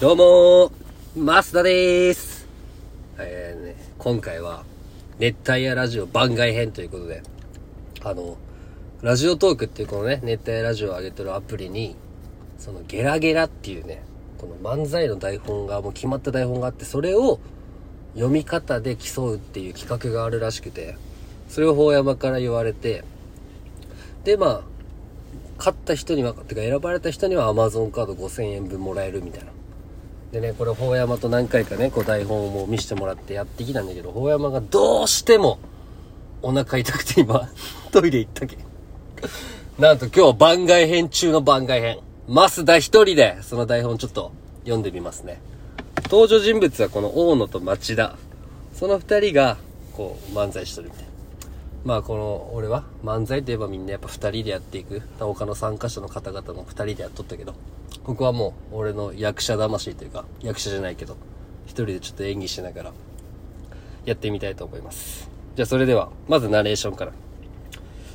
どうもー、マスダです。えーね、今回は、熱帯夜ラジオ番外編ということで、あの、ラジオトークっていうこのね、熱帯夜ラジオを上げてるアプリに、そのゲラゲラっていうね、この漫才の台本が、もう決まった台本があって、それを読み方で競うっていう企画があるらしくて、それを法山から言われて、で、まあ、勝った人には、てか選ばれた人には Amazon カード5000円分もらえるみたいな。でね、これ、法山と何回かね、こう台本をもう見せてもらってやってきたんだけど、法山がどうしても、お腹痛くて今、トイレ行ったけ。なんと今日番外編中の番外編。増田一人で、その台本ちょっと読んでみますね。登場人物はこの大野と町田。その二人が、こう、漫才しとるみたいな。まあこの、俺は漫才といえばみんなやっぱ二人でやっていく。他の参加者の方々も二人でやっとったけど、ここはもう俺の役者魂というか、役者じゃないけど、一人でちょっと演技しながら、やってみたいと思います。じゃあそれでは、まずナレーションから。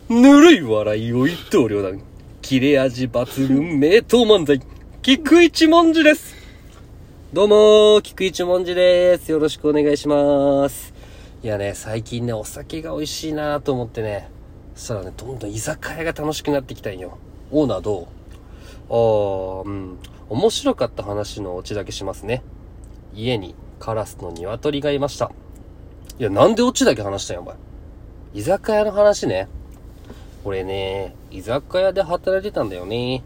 ぬるい笑いを一刀両断。切れ味抜群名刀漫才。菊一文字です。どうも、菊一文字です。よろしくお願いします。いやね、最近ね、お酒が美味しいなと思ってね、そしたらね、どんどん居酒屋が楽しくなってきたんよ。オーナーどう？あー、うん。面白かった話のオチだけしますね。家にカラスの鶏がいました。いや、なんでオチだけ話したんや、お前。居酒屋の話ね。俺ね、居酒屋で働いてたんだよね。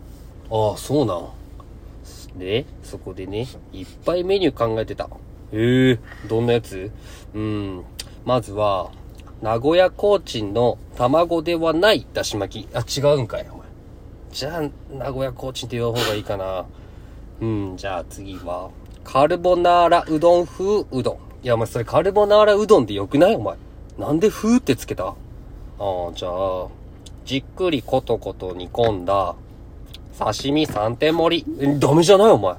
ああ、そうなん。で、そこでね、いっぱいメニュー考えてた。へえ、どんなやつ？うん。まずは、名古屋コーチンの卵ではないだし巻き。あ、違うんかい、お前。じゃあ、名古屋コーチンって言う方がいいかな。うん、じゃあ次は、カルボナーラうどん風うどん。いや、お前それカルボナーラうどんでよくない？お前。なんで風ってつけた？ああ、じゃあ、じっくりコトコト煮込んだ、刺身3点盛り。え、ダメじゃない？お前。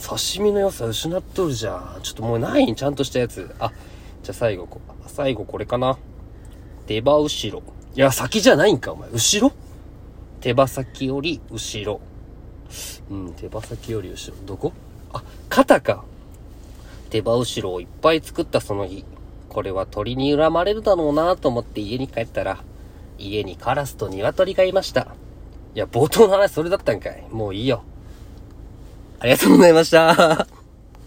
刺身の良さ失っとるじゃん。ちょっともうない？んちゃんとしたやつ。あ、じゃあ最後こ、最後これかな。手羽後ろ。いや、先じゃないんか、お前。後ろ？手羽先より後ろ。うん、手羽先より後ろ。どこ？あ、肩か。手羽後ろをいっぱい作ったその日。これは鳥に恨まれるだろうなと思って家に帰ったら、家にカラスと鶏がいました。いや、冒頭の話それだったんかい。もういいよ。ありがとうございました。